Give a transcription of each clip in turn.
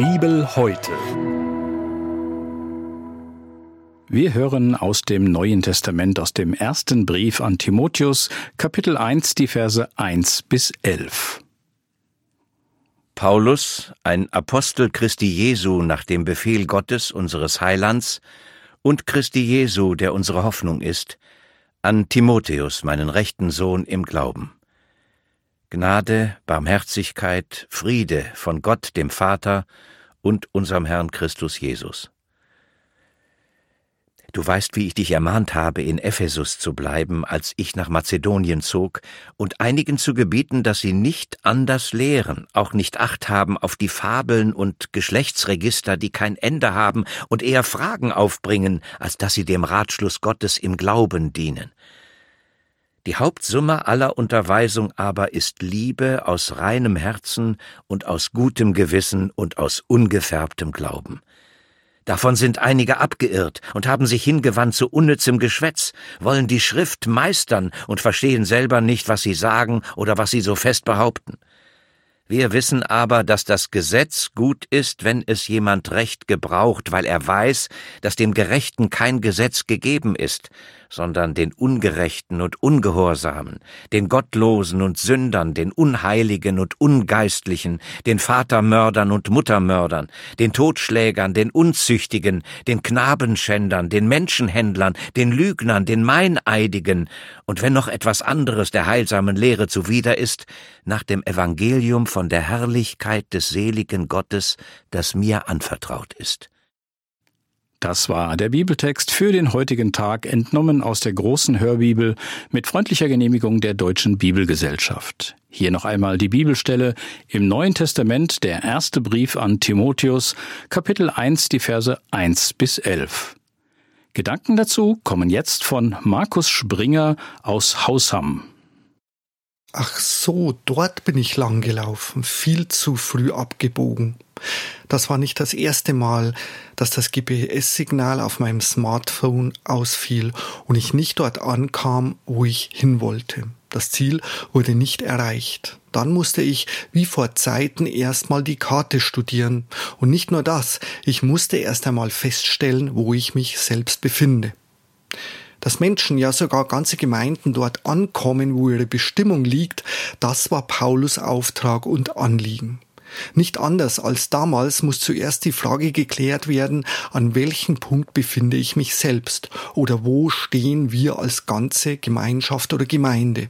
Bibel heute. Wir hören aus dem Neuen Testament, aus dem ersten Brief an Timotheus, Kapitel 1, die Verse 1 bis 11. Paulus, ein Apostel Christi Jesu nach dem Befehl Gottes, unseres Heilands, und Christi Jesu, der unsere Hoffnung ist, an Timotheus, meinen rechten Sohn im Glauben. Gnade, Barmherzigkeit, Friede von Gott dem Vater und unserem Herrn Christus Jesus. Du weißt, wie ich dich ermahnt habe, in Ephesus zu bleiben, als ich nach Mazedonien zog, und einigen zu gebieten, dass sie nicht anders lehren, auch nicht Acht haben auf die Fabeln und Geschlechtsregister, die kein Ende haben und eher Fragen aufbringen, als dass sie dem Ratschluss Gottes im Glauben dienen. Die Hauptsumme aller Unterweisung aber ist Liebe aus reinem Herzen und aus gutem Gewissen und aus ungefärbtem Glauben. Davon sind einige abgeirrt und haben sich hingewandt zu unnützem Geschwätz, wollen die Schrift meistern und verstehen selber nicht, was sie sagen oder was sie so fest behaupten. Wir wissen aber, dass das Gesetz gut ist, wenn es jemand recht gebraucht, weil er weiß, dass dem Gerechten kein Gesetz gegeben ist, sondern den Ungerechten und Ungehorsamen, den Gottlosen und Sündern, den Unheiligen und Ungeistlichen, den Vatermördern und Muttermördern, den Totschlägern, den Unzüchtigen, den Knabenschändern, den Menschenhändlern, den Lügnern, den Meineidigen und wenn noch etwas anderes der heilsamen Lehre zuwider ist, nach dem Evangelium von der Herrlichkeit des seligen Gottes, das mir anvertraut ist. Das war der Bibeltext für den heutigen Tag, entnommen aus der großen Hörbibel mit freundlicher Genehmigung der Deutschen Bibelgesellschaft. Hier noch einmal die Bibelstelle im Neuen Testament, der erste Brief an Timotheus, Kapitel 1, die Verse 1 bis 11. Gedanken dazu kommen jetzt von Markus Springer aus Hausham. Ach so, dort bin ich lang gelaufen, viel zu früh abgebogen. Das war nicht das erste Mal, dass das GPS-Signal auf meinem Smartphone ausfiel und ich nicht dort ankam, wo ich hin wollte. Das Ziel wurde nicht erreicht. Dann musste ich wie vor Zeiten erstmal die Karte studieren. Und nicht nur das, ich musste erst einmal feststellen, wo ich mich selbst befinde. Dass Menschen, ja sogar ganze Gemeinden dort ankommen, wo ihre Bestimmung liegt, das war Paulus Auftrag und Anliegen. Nicht anders als damals muss zuerst die Frage geklärt werden, an welchem Punkt befinde ich mich selbst oder wo stehen wir als ganze Gemeinschaft oder Gemeinde.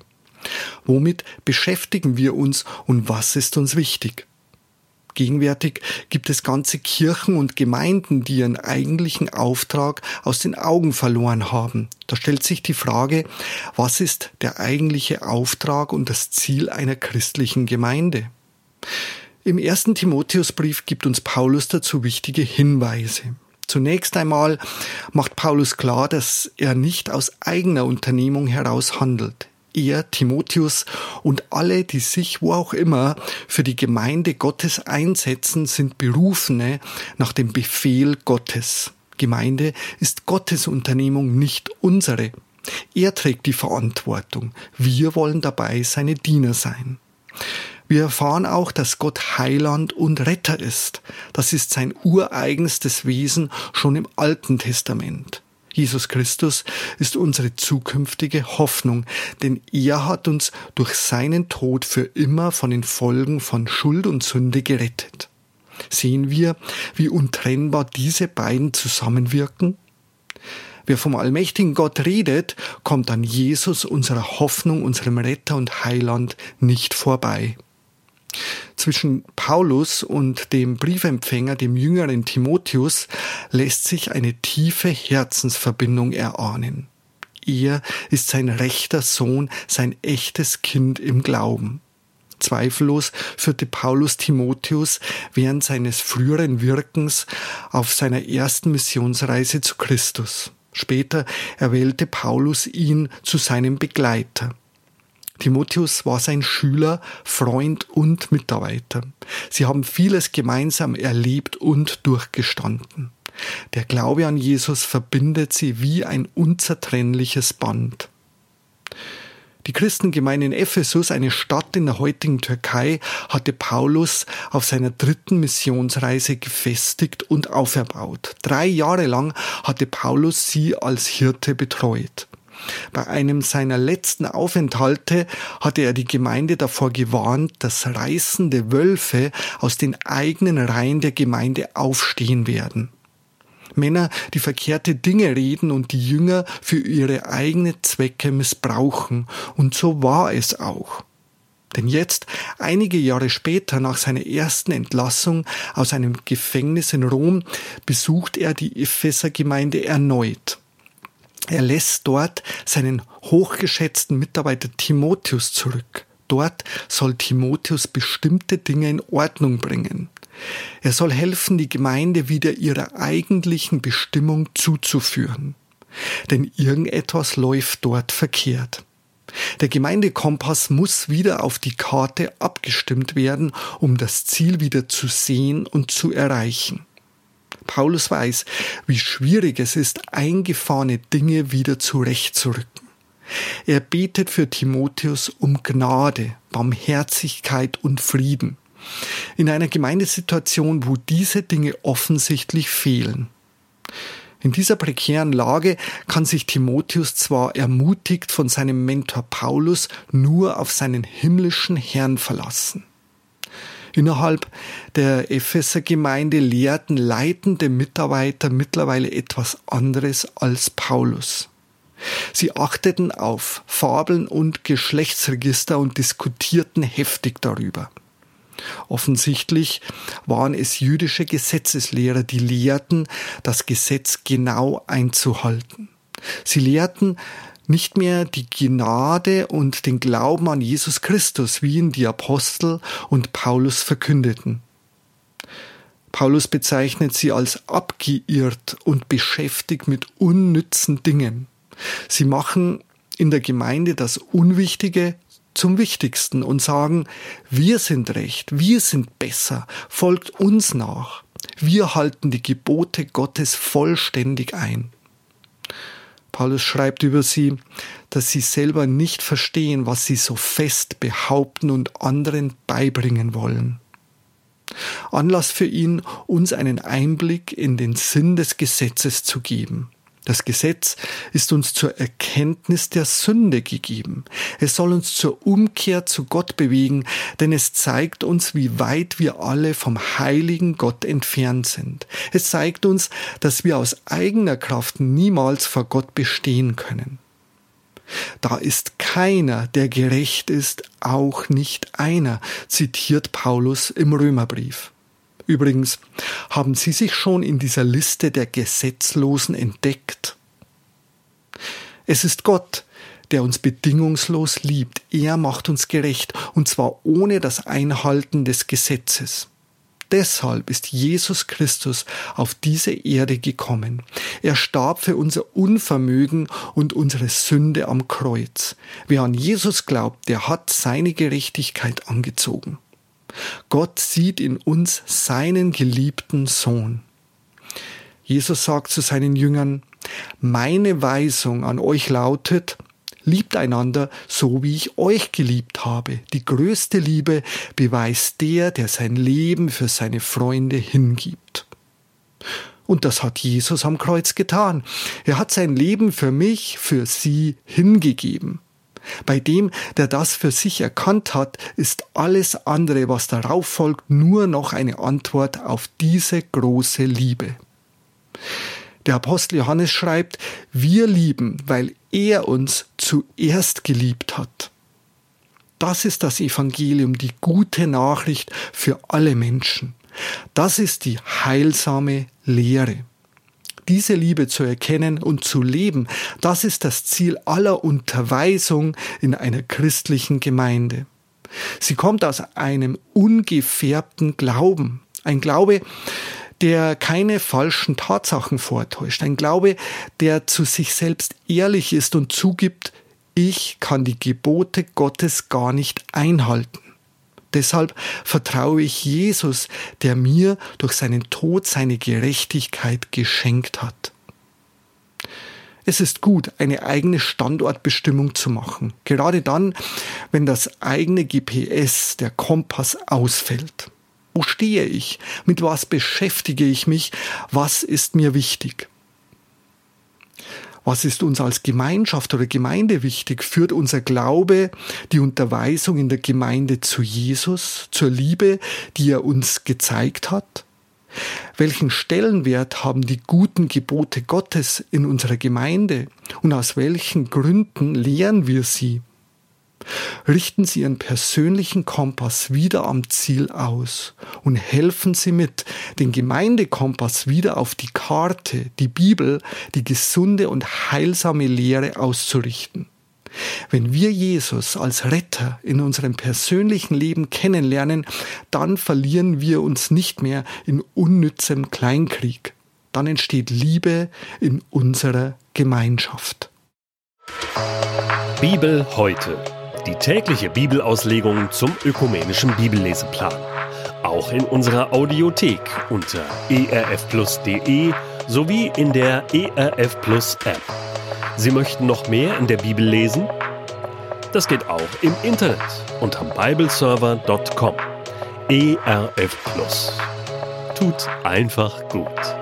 Womit beschäftigen wir uns und was ist uns wichtig? Gegenwärtig gibt es ganze Kirchen und Gemeinden, die ihren eigentlichen Auftrag aus den Augen verloren haben. Da stellt sich die Frage, was ist der eigentliche Auftrag und das Ziel einer christlichen Gemeinde? Im ersten Timotheusbrief gibt uns Paulus dazu wichtige Hinweise. Zunächst einmal macht Paulus klar, dass er nicht aus eigener Unternehmung heraus handelt. Er, Timotheus und alle, die sich wo auch immer für die Gemeinde Gottes einsetzen, sind Berufene nach dem Befehl Gottes. Gemeinde ist Gottes Unternehmung, nicht unsere. Er trägt die Verantwortung. Wir wollen dabei seine Diener sein. Wir erfahren auch, dass Gott Heiland und Retter ist. Das ist sein ureigenstes Wesen schon im Alten Testament. Jesus Christus ist unsere zukünftige Hoffnung, denn er hat uns durch seinen Tod für immer von den Folgen von Schuld und Sünde gerettet. Sehen wir, wie untrennbar diese beiden zusammenwirken? Wer vom allmächtigen Gott redet, kommt an Jesus, unserer Hoffnung, unserem Retter und Heiland, nicht vorbei. Zwischen Paulus und dem Briefempfänger, dem jüngeren Timotheus, lässt sich eine tiefe Herzensverbindung erahnen. Er ist sein rechter Sohn, sein echtes Kind im Glauben. Zweifellos führte Paulus Timotheus während seines früheren Wirkens auf seiner ersten Missionsreise zu Christus. Später erwählte Paulus ihn zu seinem Begleiter. Timotheus war sein Schüler, Freund und Mitarbeiter. Sie haben vieles gemeinsam erlebt und durchgestanden. Der Glaube an Jesus verbindet sie wie ein unzertrennliches Band. Die Christengemeinde in Ephesus, eine Stadt in der heutigen Türkei, hatte Paulus auf seiner dritten Missionsreise gefestigt und auferbaut. Drei Jahre lang hatte Paulus sie als Hirte betreut. Bei einem seiner letzten Aufenthalte hatte er die Gemeinde davor gewarnt, dass reißende Wölfe aus den eigenen Reihen der Gemeinde aufstehen werden. Männer, die verkehrte Dinge reden und die Jünger für ihre eigene Zwecke missbrauchen. Und so war es auch. Denn jetzt, einige Jahre später, nach seiner ersten Entlassung aus einem Gefängnis in Rom, besucht er die Epheser-Gemeinde erneut. Er lässt dort seinen hochgeschätzten Mitarbeiter Timotheus zurück. Dort soll Timotheus bestimmte Dinge in Ordnung bringen. Er soll helfen, die Gemeinde wieder ihrer eigentlichen Bestimmung zuzuführen. Denn irgendetwas läuft dort verkehrt. Der Gemeindekompass muss wieder auf die Karte abgestimmt werden, um das Ziel wieder zu sehen und zu erreichen. Paulus weiß, wie schwierig es ist, eingefahrene Dinge wieder zurechtzurücken. Er betet für Timotheus um Gnade, Barmherzigkeit und Frieden. In einer Gemeindesituation, wo diese Dinge offensichtlich fehlen. In dieser prekären Lage kann sich Timotheus zwar ermutigt von seinem Mentor Paulus nur auf seinen himmlischen Herrn verlassen. Innerhalb der Epheser Gemeinde lehrten leitende Mitarbeiter mittlerweile etwas anderes als Paulus. Sie achteten auf Fabeln und Geschlechtsregister und diskutierten heftig darüber. Offensichtlich waren es jüdische Gesetzeslehrer, die lehrten, das Gesetz genau einzuhalten. Sie lehrten, nicht mehr die Gnade und den Glauben an Jesus Christus, wie ihn die Apostel und Paulus verkündeten. Paulus bezeichnet sie als abgeirrt und beschäftigt mit unnützen Dingen. Sie machen in der Gemeinde das Unwichtige zum Wichtigsten und sagen, wir sind recht, wir sind besser, folgt uns nach. Wir halten die Gebote Gottes vollständig ein. Paulus schreibt über sie, dass sie selber nicht verstehen, was sie so fest behaupten und anderen beibringen wollen. Anlass für ihn, uns einen Einblick in den Sinn des Gesetzes zu geben. Das Gesetz ist uns zur Erkenntnis der Sünde gegeben. Es soll uns zur Umkehr zu Gott bewegen, denn es zeigt uns, wie weit wir alle vom heiligen Gott entfernt sind. Es zeigt uns, dass wir aus eigener Kraft niemals vor Gott bestehen können. Da ist keiner, der gerecht ist, auch nicht einer, zitiert Paulus im Römerbrief. Übrigens, haben Sie sich schon in dieser Liste der Gesetzlosen entdeckt? Es ist Gott, der uns bedingungslos liebt. Er macht uns gerecht, und zwar ohne das Einhalten des Gesetzes. Deshalb ist Jesus Christus auf diese Erde gekommen. Er starb für unser Unvermögen und unsere Sünde am Kreuz. Wer an Jesus glaubt, der hat seine Gerechtigkeit angezogen. Gott sieht in uns seinen geliebten Sohn. Jesus sagt zu seinen Jüngern, meine Weisung an euch lautet, liebt einander, so wie ich euch geliebt habe. Die größte Liebe beweist der, der sein Leben für seine Freunde hingibt. Und das hat Jesus am Kreuz getan. Er hat sein Leben für mich, für sie hingegeben. Bei dem, der das für sich erkannt hat, ist alles andere, was darauf folgt, nur noch eine Antwort auf diese große Liebe. Der Apostel Johannes schreibt, wir lieben, weil er uns zuerst geliebt hat. Das ist das Evangelium, die gute Nachricht für alle Menschen. Das ist die heilsame Lehre diese Liebe zu erkennen und zu leben, das ist das Ziel aller Unterweisung in einer christlichen Gemeinde. Sie kommt aus einem ungefärbten Glauben, ein Glaube, der keine falschen Tatsachen vortäuscht, ein Glaube, der zu sich selbst ehrlich ist und zugibt, ich kann die Gebote Gottes gar nicht einhalten. Deshalb vertraue ich Jesus, der mir durch seinen Tod seine Gerechtigkeit geschenkt hat. Es ist gut, eine eigene Standortbestimmung zu machen, gerade dann, wenn das eigene GPS, der Kompass, ausfällt. Wo stehe ich? Mit was beschäftige ich mich? Was ist mir wichtig? Was ist uns als Gemeinschaft oder Gemeinde wichtig? Führt unser Glaube, die Unterweisung in der Gemeinde zu Jesus, zur Liebe, die er uns gezeigt hat? Welchen Stellenwert haben die guten Gebote Gottes in unserer Gemeinde und aus welchen Gründen lehren wir sie? Richten Sie Ihren persönlichen Kompass wieder am Ziel aus und helfen Sie mit, den Gemeindekompass wieder auf die Karte, die Bibel, die gesunde und heilsame Lehre auszurichten. Wenn wir Jesus als Retter in unserem persönlichen Leben kennenlernen, dann verlieren wir uns nicht mehr in unnützem Kleinkrieg. Dann entsteht Liebe in unserer Gemeinschaft. Bibel heute die tägliche Bibelauslegung zum ökumenischen Bibelleseplan. Auch in unserer Audiothek unter erfplus.de sowie in der ERF Plus App. Sie möchten noch mehr in der Bibel lesen? Das geht auch im Internet unter bibleserver.com. ERF Plus. Tut einfach gut.